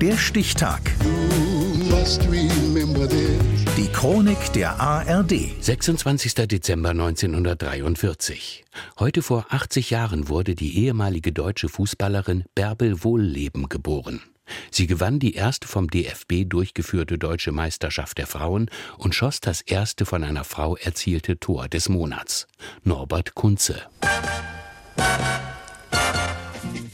Der Stichtag. Die Chronik der ARD. 26. Dezember 1943. Heute vor 80 Jahren wurde die ehemalige deutsche Fußballerin Bärbel Wohlleben geboren. Sie gewann die erste vom DFB durchgeführte deutsche Meisterschaft der Frauen und schoss das erste von einer Frau erzielte Tor des Monats. Norbert Kunze.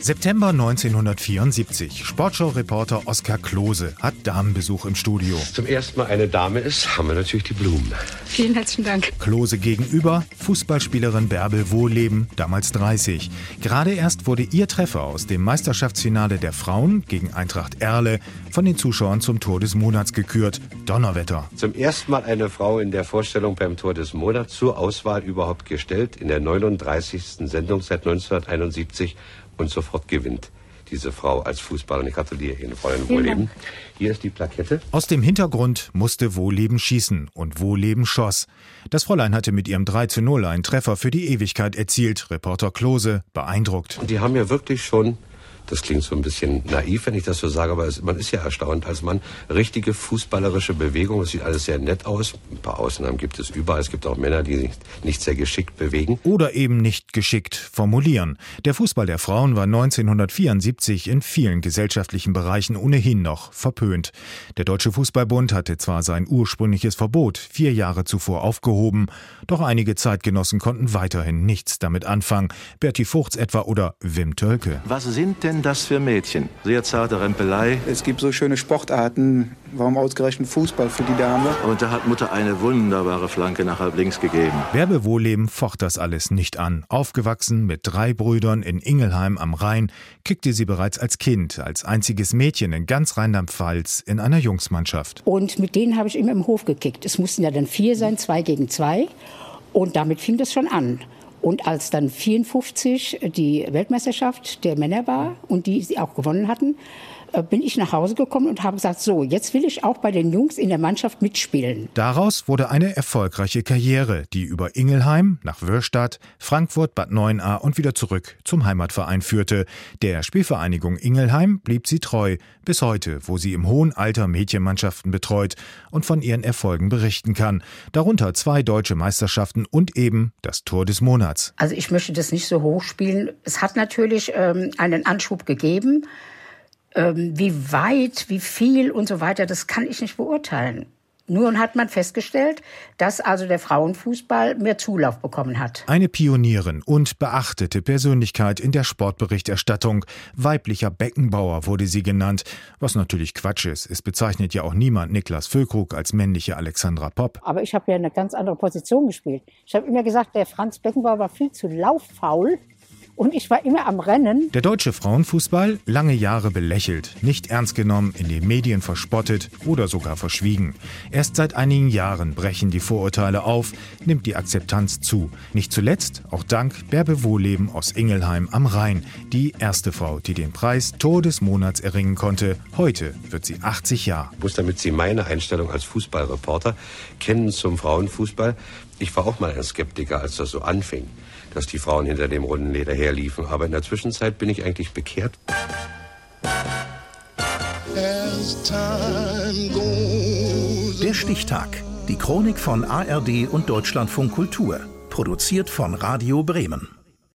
September 1974. Sportschau-Reporter Oskar Klose hat Damenbesuch im Studio. Zum ersten Mal eine Dame ist, haben wir natürlich die Blumen. Vielen herzlichen Dank. Klose gegenüber, Fußballspielerin Bärbel Wohleben, damals 30. Gerade erst wurde ihr Treffer aus dem Meisterschaftsfinale der Frauen gegen Eintracht Erle von den Zuschauern zum Tor des Monats gekürt. Donnerwetter. Zum ersten Mal eine Frau in der Vorstellung beim Tor des Monats zur Auswahl überhaupt gestellt, in der 39. Sendung seit 1971 und sofort gewinnt diese Frau als Fußballerin. Ich gratuliere Ihnen, Fräulein Wohleben. Hier ist die Plakette. Aus dem Hintergrund musste Wohleben schießen und Wohleben schoss. Das Fräulein hatte mit ihrem 3 zu 0 einen Treffer für die Ewigkeit erzielt. Reporter Klose beeindruckt. Und die haben ja wirklich schon das klingt so ein bisschen naiv, wenn ich das so sage, aber es, man ist ja erstaunt als Mann. Richtige fußballerische Bewegung, das sieht alles sehr nett aus. Ein paar Ausnahmen gibt es überall. Es gibt auch Männer, die sich nicht sehr geschickt bewegen. Oder eben nicht geschickt formulieren. Der Fußball der Frauen war 1974 in vielen gesellschaftlichen Bereichen ohnehin noch verpönt. Der Deutsche Fußballbund hatte zwar sein ursprüngliches Verbot vier Jahre zuvor aufgehoben, doch einige Zeitgenossen konnten weiterhin nichts damit anfangen. Bertie Fuchs etwa oder Wim Tölke. Was sind denn das für Mädchen? Sehr zarte Rempelei. Es gibt so schöne Sportarten. Warum ausgerechnet Fußball für die Dame? Und da hat Mutter eine wunderbare Flanke nach halb links gegeben. Werbewohleben focht das alles nicht an. Aufgewachsen mit drei Brüdern in Ingelheim am Rhein, kickte sie bereits als Kind, als einziges Mädchen in ganz Rheinland-Pfalz in einer Jungsmannschaft. Und mit denen habe ich immer im Hof gekickt. Es mussten ja dann vier sein, zwei gegen zwei. Und damit fing das schon an. Und als dann 54 die Weltmeisterschaft der Männer war und die sie auch gewonnen hatten, bin ich nach Hause gekommen und habe gesagt, so, jetzt will ich auch bei den Jungs in der Mannschaft mitspielen. Daraus wurde eine erfolgreiche Karriere, die über Ingelheim nach Würstadt, Frankfurt, Bad Neuenahr und wieder zurück zum Heimatverein führte. Der Spielvereinigung Ingelheim blieb sie treu, bis heute, wo sie im hohen Alter Mädchenmannschaften betreut und von ihren Erfolgen berichten kann. Darunter zwei deutsche Meisterschaften und eben das Tor des Monats. Also ich möchte das nicht so hoch spielen. Es hat natürlich ähm, einen Anschub gegeben. Ähm, wie weit, wie viel und so weiter, das kann ich nicht beurteilen. Nun hat man festgestellt, dass also der Frauenfußball mehr Zulauf bekommen hat. Eine Pionierin und beachtete Persönlichkeit in der Sportberichterstattung. Weiblicher Beckenbauer wurde sie genannt. Was natürlich Quatsch ist. Es bezeichnet ja auch niemand Niklas Füllkrug als männliche Alexandra Popp. Aber ich habe ja eine ganz andere Position gespielt. Ich habe immer gesagt, der Franz Beckenbauer war viel zu lauffaul und ich war immer am Rennen. Der deutsche Frauenfußball lange Jahre belächelt, nicht ernst genommen, in den Medien verspottet oder sogar verschwiegen. Erst seit einigen Jahren brechen die Vorurteile auf, nimmt die Akzeptanz zu. Nicht zuletzt auch dank Bärbe Wohleben aus Ingelheim am Rhein, die erste Frau, die den Preis Tor des Monats erringen konnte. Heute wird sie 80 Jahre. Ich muss damit Sie meine Einstellung als Fußballreporter kennen zum Frauenfußball. Ich war auch mal ein Skeptiker, als das so anfing dass die Frauen hinter dem runden Leder herliefen. Aber in der Zwischenzeit bin ich eigentlich bekehrt. Der Stichtag. Die Chronik von ARD und Deutschlandfunk Kultur. Produziert von Radio Bremen.